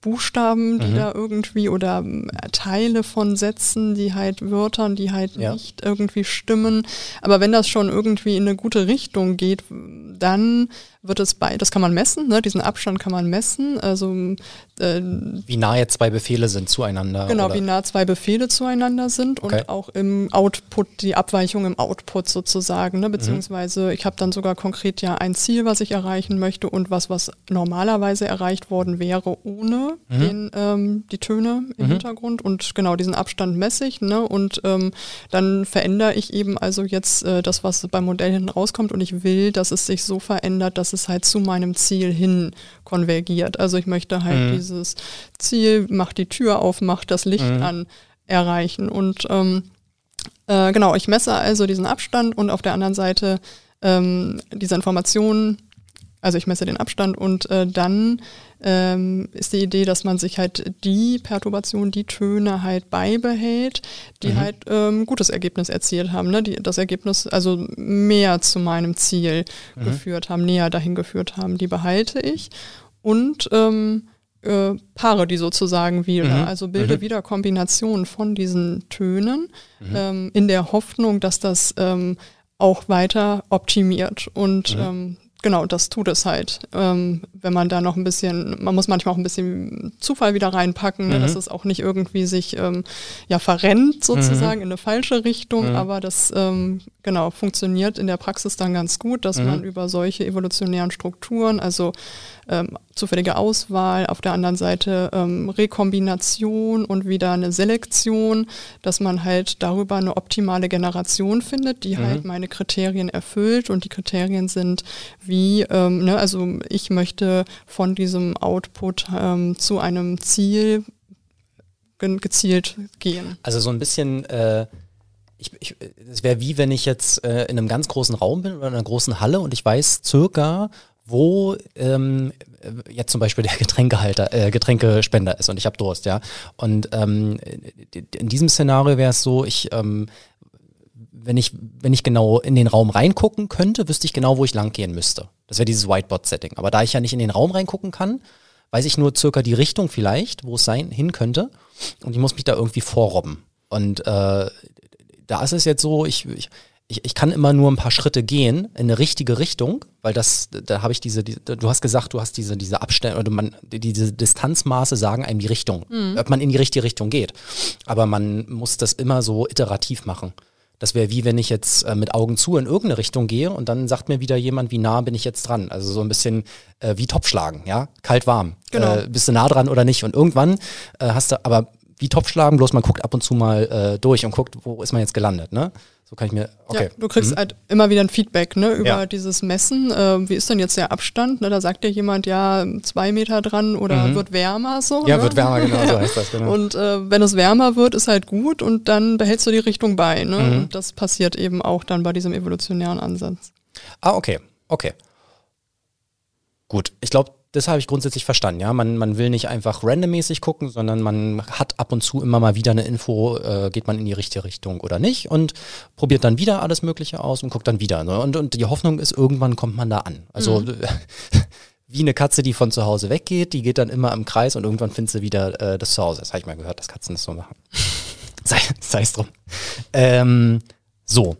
Buchstaben, die mhm. da irgendwie oder äh, Teile von Sätzen, die halt Wörtern, die halt ja. nicht irgendwie stimmen. Aber wenn das schon irgendwie in eine gute Richtung geht, dann wird es bei, das kann man messen, ne? diesen Abstand kann man messen. Also äh, wie nah jetzt zwei Befehle sind zueinander. Genau, oder? wie nah zwei Befehle zueinander sind okay. und auch im Output, die Abweichung im Output sozusagen, ne? beziehungsweise mhm. ich habe dann sogar konkret ja ein Ziel, was ich erreichen möchte und was, was normalerweise erreicht worden wäre ohne mhm. den, ähm, die Töne im mhm. Hintergrund und genau diesen Abstand messe ich ne? und ähm, dann verändere ich eben also jetzt äh, das, was beim Modell hinten rauskommt und ich will, dass es sich so verändert, dass es halt zu meinem Ziel hin konvergiert. Also ich möchte halt mhm. dieses Ziel, mach die Tür auf, mach das Licht mhm. an, erreichen. Und ähm, äh, genau, ich messe also diesen Abstand und auf der anderen Seite ähm, diese Informationen also ich messe den Abstand und äh, dann ähm, ist die Idee, dass man sich halt die Perturbation, die Töne halt beibehält, die mhm. halt ähm, gutes Ergebnis erzielt haben, ne? die das Ergebnis also mehr zu meinem Ziel mhm. geführt haben, näher dahin geführt haben, die behalte ich und ähm, äh, paare die sozusagen wieder, mhm. also bilde mhm. wieder Kombinationen von diesen Tönen mhm. ähm, in der Hoffnung, dass das ähm, auch weiter optimiert und mhm. ähm, genau, das tut es halt. Ähm, wenn man da noch ein bisschen, man muss manchmal auch ein bisschen Zufall wieder reinpacken, ne, dass mhm. es auch nicht irgendwie sich ähm, ja verrennt sozusagen mhm. in eine falsche Richtung, mhm. aber das ähm, genau funktioniert in der Praxis dann ganz gut, dass man mhm. über solche evolutionären Strukturen, also ähm, zufällige Auswahl, auf der anderen Seite ähm, Rekombination und wieder eine Selektion, dass man halt darüber eine optimale Generation findet, die mhm. halt meine Kriterien erfüllt und die Kriterien sind wie, ähm, ne, also ich möchte von diesem Output ähm, zu einem Ziel gezielt gehen. Also so ein bisschen äh ich, ich, es wäre wie wenn ich jetzt äh, in einem ganz großen Raum bin oder in einer großen Halle und ich weiß circa, wo ähm, jetzt zum Beispiel der Getränkehalter, äh, Getränkespender ist und ich habe Durst, ja. Und ähm, in diesem Szenario wäre es so, ich ähm, wenn ich, wenn ich genau in den Raum reingucken könnte, wüsste ich genau, wo ich lang gehen müsste. Das wäre dieses Whiteboard-Setting. Aber da ich ja nicht in den Raum reingucken kann, weiß ich nur circa die Richtung vielleicht, wo es sein hin könnte. Und ich muss mich da irgendwie vorrobben. Und äh, da ist es jetzt so, ich, ich, ich, ich kann immer nur ein paar Schritte gehen in eine richtige Richtung, weil das, da habe ich diese, die, du hast gesagt, du hast diese, diese Abstände oder man, diese Distanzmaße sagen einem die Richtung, mhm. ob man in die richtige Richtung geht. Aber man muss das immer so iterativ machen. Das wäre wie wenn ich jetzt äh, mit Augen zu in irgendeine Richtung gehe und dann sagt mir wieder jemand, wie nah bin ich jetzt dran. Also so ein bisschen äh, wie Topfschlagen, ja, kalt warm. Genau. Äh, bist du nah dran oder nicht? Und irgendwann äh, hast du, aber wie Topfschlagen, bloß man guckt ab und zu mal äh, durch und guckt, wo ist man jetzt gelandet, ne? So kann ich mir, okay. Ja, du kriegst mhm. halt immer wieder ein Feedback, ne, über ja. dieses Messen. Äh, wie ist denn jetzt der Abstand? Ne, da sagt dir jemand, ja, zwei Meter dran oder mhm. wird wärmer so. Ja, ne? wird wärmer, genau, so heißt das, genau. Und äh, wenn es wärmer wird, ist halt gut und dann behältst du die Richtung bei, ne? Mhm. Und das passiert eben auch dann bei diesem evolutionären Ansatz. Ah, okay, okay. Gut, ich glaube, das habe ich grundsätzlich verstanden, ja. Man, man will nicht einfach randommäßig gucken, sondern man hat ab und zu immer mal wieder eine Info, äh, geht man in die richtige Richtung oder nicht und probiert dann wieder alles Mögliche aus und guckt dann wieder. Ne? Und, und die Hoffnung ist, irgendwann kommt man da an. Also mhm. wie eine Katze, die von zu Hause weggeht, die geht dann immer im Kreis und irgendwann findet sie wieder äh, das Zuhause. Das habe ich mal gehört, dass Katzen das so machen. sei es drum. Ähm, so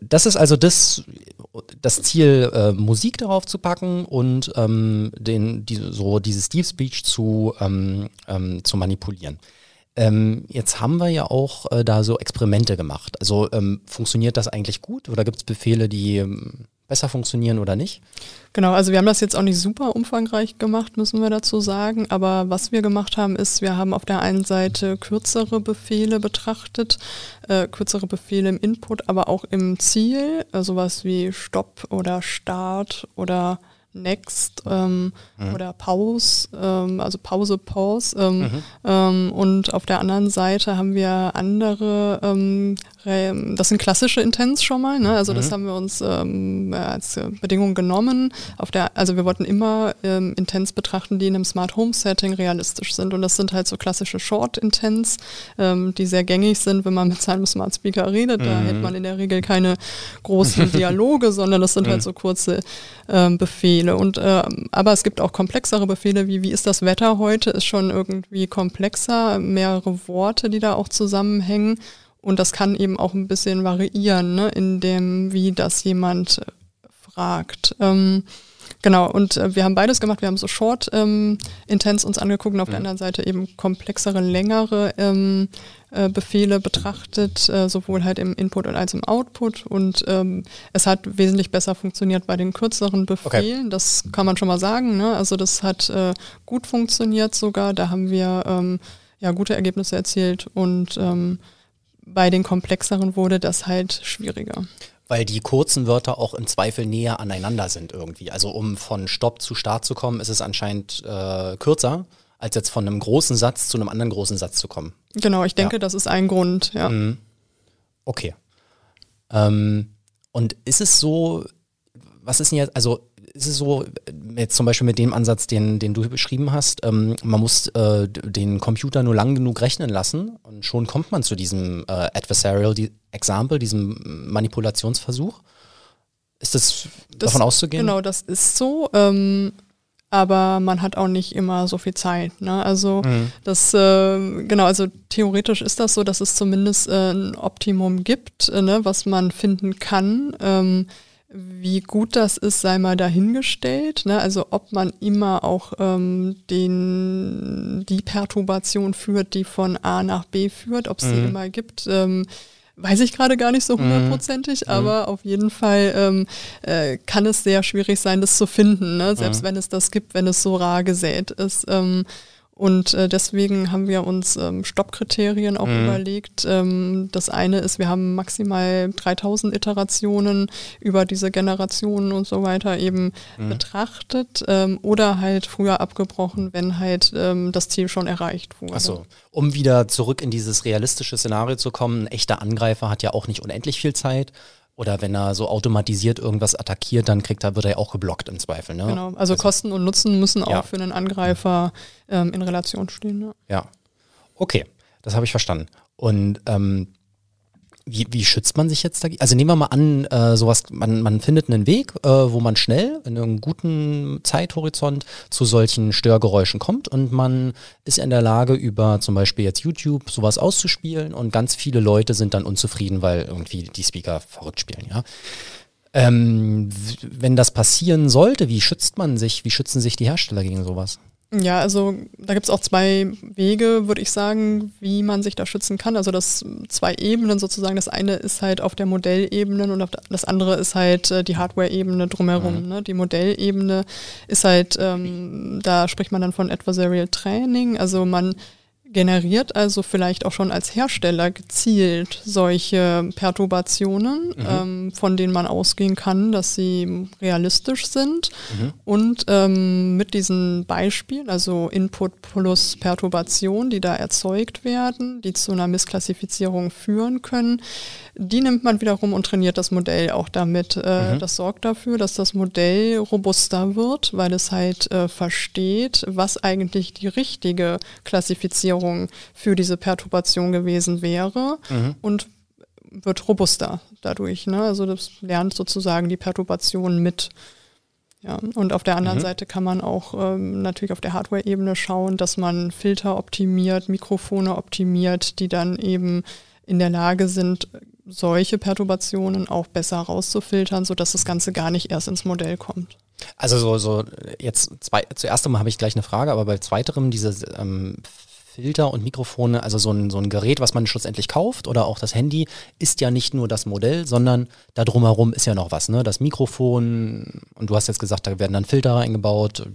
das ist also das, das Ziel, äh, Musik darauf zu packen und ähm, den, die, so dieses Deep Speech zu, ähm, ähm, zu manipulieren. Ähm, jetzt haben wir ja auch äh, da so Experimente gemacht. Also ähm, funktioniert das eigentlich gut oder gibt es Befehle, die ähm, besser funktionieren oder nicht? Genau, also wir haben das jetzt auch nicht super umfangreich gemacht, müssen wir dazu sagen. Aber was wir gemacht haben, ist, wir haben auf der einen Seite kürzere Befehle betrachtet, äh, kürzere Befehle im Input, aber auch im Ziel, äh, sowas wie Stopp oder Start oder Next ähm, mhm. oder Pause, ähm, also Pause, Pause. Ähm, mhm. Ähm, und auf der anderen Seite haben wir andere, ähm, das sind klassische Intents schon mal, ne? also mhm. das haben wir uns ähm, als Bedingung genommen. Auf der, also wir wollten immer Intents betrachten, die in einem Smart Home Setting realistisch sind und das sind halt so klassische Short Intents, die sehr gängig sind, wenn man mit seinem Smart Speaker redet. Da hält mhm. man in der Regel keine großen Dialoge, sondern das sind halt mhm. so kurze Befehle. Befehle. Und äh, aber es gibt auch komplexere Befehle, wie wie ist das Wetter heute, ist schon irgendwie komplexer, mehrere Worte, die da auch zusammenhängen. Und das kann eben auch ein bisschen variieren, ne, in dem, wie das jemand äh, fragt. Ähm, Genau, und äh, wir haben beides gemacht. Wir haben so Short ähm, Intents uns angeguckt und auf mhm. der anderen Seite eben komplexere, längere ähm, äh, Befehle betrachtet, äh, sowohl halt im Input als im Output. Und ähm, es hat wesentlich besser funktioniert bei den kürzeren Befehlen. Okay. Das kann man schon mal sagen. Ne? Also das hat äh, gut funktioniert sogar. Da haben wir ähm, ja gute Ergebnisse erzielt und ähm, bei den komplexeren wurde das halt schwieriger weil die kurzen Wörter auch im Zweifel näher aneinander sind irgendwie. Also um von Stopp zu Start zu kommen, ist es anscheinend äh, kürzer, als jetzt von einem großen Satz zu einem anderen großen Satz zu kommen. Genau, ich denke, ja. das ist ein Grund, ja. Mhm. Okay. Ähm, und ist es so, was ist denn jetzt, also ist es so, jetzt zum Beispiel mit dem Ansatz, den, den du beschrieben hast, ähm, man muss äh, den Computer nur lang genug rechnen lassen und schon kommt man zu diesem äh, Adversarial die Example, diesem Manipulationsversuch. Ist das, das, davon auszugehen? Genau, das ist so. Ähm, aber man hat auch nicht immer so viel Zeit. Ne? Also mhm. das, äh, genau, also theoretisch ist das so, dass es zumindest äh, ein Optimum gibt, äh, ne, was man finden kann. Ähm, wie gut das ist, sei mal dahingestellt. Ne? Also ob man immer auch ähm, den, die Perturbation führt, die von A nach B führt, ob es mhm. die immer gibt. Ähm, weiß ich gerade gar nicht so mhm. hundertprozentig, mhm. aber auf jeden Fall ähm, äh, kann es sehr schwierig sein, das zu finden, ne? selbst mhm. wenn es das gibt, wenn es so rar gesät ist. Ähm, und äh, deswegen haben wir uns ähm, Stoppkriterien auch mhm. überlegt. Ähm, das eine ist, wir haben maximal 3000 Iterationen über diese Generationen und so weiter eben mhm. betrachtet ähm, oder halt früher abgebrochen, wenn halt ähm, das Ziel schon erreicht wurde. Achso, um wieder zurück in dieses realistische Szenario zu kommen, ein echter Angreifer hat ja auch nicht unendlich viel Zeit. Oder wenn er so automatisiert irgendwas attackiert, dann kriegt er, wird er auch geblockt im Zweifel. Ne? Genau, also, also Kosten und Nutzen müssen auch ja. für einen Angreifer ähm, in Relation stehen. Ne? Ja. Okay, das habe ich verstanden. Und ähm, wie, wie schützt man sich jetzt dagegen? Also nehmen wir mal an, äh, sowas, man, man findet einen Weg, äh, wo man schnell in einem guten Zeithorizont zu solchen Störgeräuschen kommt und man ist in der Lage, über zum Beispiel jetzt YouTube sowas auszuspielen und ganz viele Leute sind dann unzufrieden, weil irgendwie die Speaker verrückt spielen, ja. Ähm, wenn das passieren sollte, wie schützt man sich, wie schützen sich die Hersteller gegen sowas? Ja, also da gibt es auch zwei Wege, würde ich sagen, wie man sich da schützen kann. Also das zwei Ebenen sozusagen. Das eine ist halt auf der Modellebene und das andere ist halt äh, die Hardware-Ebene drumherum. Mhm. Ne? Die Modellebene ist halt, ähm, da spricht man dann von Adversarial Training. Also man generiert also vielleicht auch schon als Hersteller gezielt solche Perturbationen, mhm. ähm, von denen man ausgehen kann, dass sie realistisch sind. Mhm. Und ähm, mit diesen Beispielen, also Input plus Perturbation, die da erzeugt werden, die zu einer Missklassifizierung führen können, die nimmt man wiederum und trainiert das Modell auch damit. Äh, mhm. Das sorgt dafür, dass das Modell robuster wird, weil es halt äh, versteht, was eigentlich die richtige Klassifizierung für diese Perturbation gewesen wäre mhm. und wird robuster dadurch. Ne? Also das lernt sozusagen die Perturbation mit. Ja, und auf der anderen mhm. Seite kann man auch ähm, natürlich auf der Hardware-Ebene schauen, dass man Filter optimiert, Mikrofone optimiert, die dann eben in der Lage sind, solche Perturbationen auch besser rauszufiltern, sodass das Ganze gar nicht erst ins Modell kommt. Also so, so jetzt zwei, zuerst einmal habe ich gleich eine Frage, aber bei zweiterem, diese ähm, Filter und Mikrofone, also so ein, so ein Gerät, was man schlussendlich kauft oder auch das Handy, ist ja nicht nur das Modell, sondern da drumherum ist ja noch was. Ne? Das Mikrofon, und du hast jetzt gesagt, da werden dann Filter eingebaut,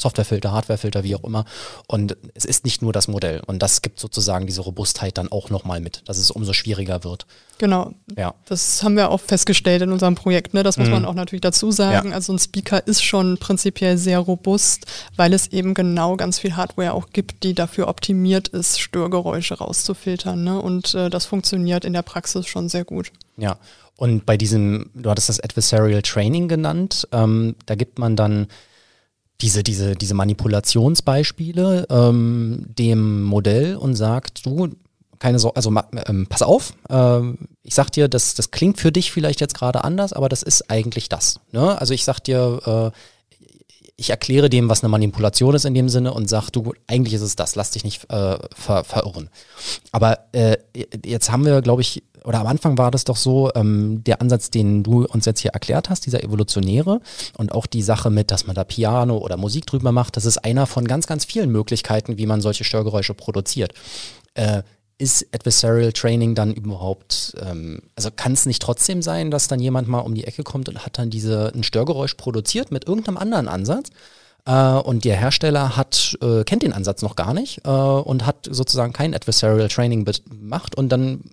Softwarefilter, Hardwarefilter, wie auch immer. Und es ist nicht nur das Modell. Und das gibt sozusagen diese Robustheit dann auch nochmal mit, dass es umso schwieriger wird. Genau. Ja. Das haben wir auch festgestellt in unserem Projekt. Ne? Das muss mhm. man auch natürlich dazu sagen. Ja. Also ein Speaker ist schon prinzipiell sehr robust, weil es eben genau ganz viel Hardware auch gibt, die dafür optimiert ist, Störgeräusche rauszufiltern. Ne? Und äh, das funktioniert in der Praxis schon sehr gut. Ja. Und bei diesem, du hattest das Adversarial Training genannt, ähm, da gibt man dann diese, diese, diese Manipulationsbeispiele ähm, dem Modell und sagt, du, keine Sorge, also ähm, pass auf, ähm, ich sag dir, das, das klingt für dich vielleicht jetzt gerade anders, aber das ist eigentlich das. Ne? Also ich sag dir, äh, ich erkläre dem, was eine Manipulation ist in dem Sinne und sag, du, eigentlich ist es das, lass dich nicht äh, ver verirren. Aber äh, jetzt haben wir, glaube ich, oder am Anfang war das doch so, ähm, der Ansatz, den du uns jetzt hier erklärt hast, dieser evolutionäre und auch die Sache mit, dass man da Piano oder Musik drüber macht, das ist einer von ganz, ganz vielen Möglichkeiten, wie man solche Störgeräusche produziert. Äh, ist Adversarial Training dann überhaupt, ähm, also kann es nicht trotzdem sein, dass dann jemand mal um die Ecke kommt und hat dann diese, ein Störgeräusch produziert mit irgendeinem anderen Ansatz? Äh, und der Hersteller hat, äh, kennt den Ansatz noch gar nicht äh, und hat sozusagen kein Adversarial Training gemacht und dann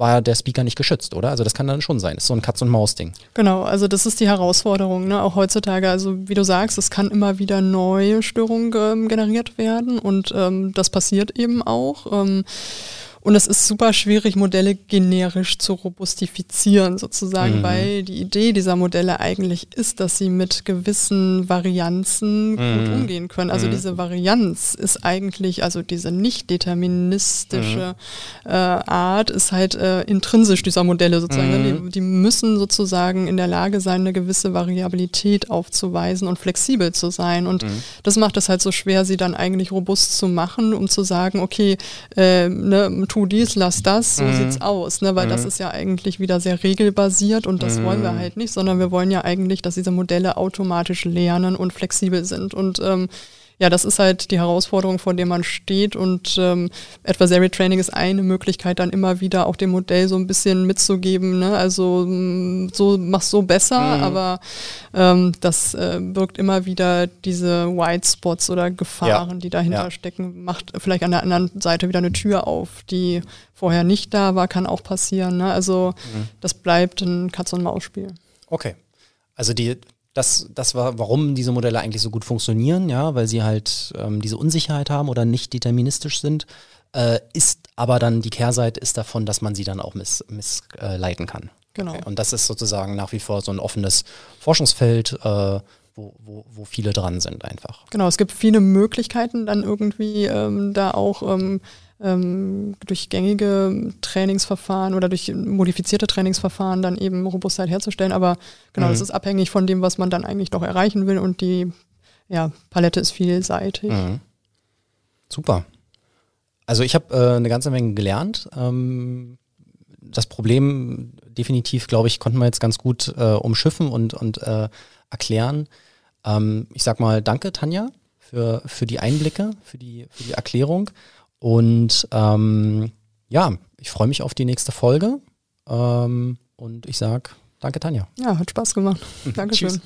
war der Speaker nicht geschützt, oder? Also das kann dann schon sein. Das ist so ein Katz-und-Maus-Ding. Genau, also das ist die Herausforderung, ne? auch heutzutage. Also wie du sagst, es kann immer wieder neue Störungen ähm, generiert werden und ähm, das passiert eben auch. Ähm, und es ist super schwierig, Modelle generisch zu robustifizieren, sozusagen, mhm. weil die Idee dieser Modelle eigentlich ist, dass sie mit gewissen Varianzen mhm. gut umgehen können. Also mhm. diese Varianz ist eigentlich, also diese nicht deterministische mhm. äh, Art ist halt äh, intrinsisch dieser Modelle sozusagen. Die, mhm. die, müssen sozusagen in der Lage sein, eine gewisse Variabilität aufzuweisen und flexibel zu sein. Und mhm. das macht es halt so schwer, sie dann eigentlich robust zu machen, um zu sagen, okay, äh, ne, tu dies, lass das, so mhm. sieht's aus, ne? weil mhm. das ist ja eigentlich wieder sehr regelbasiert und das mhm. wollen wir mhm. halt nicht, sondern wir wollen ja eigentlich, dass diese Modelle automatisch lernen und flexibel sind und ähm, ja, das ist halt die Herausforderung, vor der man steht. Und ähm, Adversary Training ist eine Möglichkeit, dann immer wieder auch dem Modell so ein bisschen mitzugeben. Ne? Also mm, so mach's so besser, mhm. aber ähm, das äh, birgt immer wieder diese White Spots oder Gefahren, ja. die dahinter ja. stecken. Macht vielleicht an der anderen Seite wieder eine Tür auf, die vorher nicht da war, kann auch passieren. Ne? Also mhm. das bleibt ein Katz-und-Maus-Spiel. Okay. Also die das, das war, warum diese Modelle eigentlich so gut funktionieren, ja, weil sie halt ähm, diese Unsicherheit haben oder nicht deterministisch sind, äh, ist aber dann die Kehrseite ist davon, dass man sie dann auch missleiten miss, äh, kann. Genau. Okay. Und das ist sozusagen nach wie vor so ein offenes Forschungsfeld, äh, wo, wo, wo viele dran sind einfach. Genau, es gibt viele Möglichkeiten dann irgendwie ähm, da auch ähm, ähm, durch gängige Trainingsverfahren oder durch modifizierte Trainingsverfahren dann eben Robustheit herzustellen. Aber genau, mhm. das ist abhängig von dem, was man dann eigentlich doch erreichen will und die ja, Palette ist vielseitig. Mhm. Super. Also ich habe äh, eine ganze Menge gelernt. Ähm, das Problem definitiv, glaube ich, konnten wir jetzt ganz gut äh, umschiffen und, und äh, erklären. Ähm, ich sag mal danke, Tanja, für, für die Einblicke, für die, für die Erklärung. Und ähm, ja, ich freue mich auf die nächste Folge. Ähm, und ich sage danke, Tanja. Ja, hat Spaß gemacht. Dankeschön. Tschüss.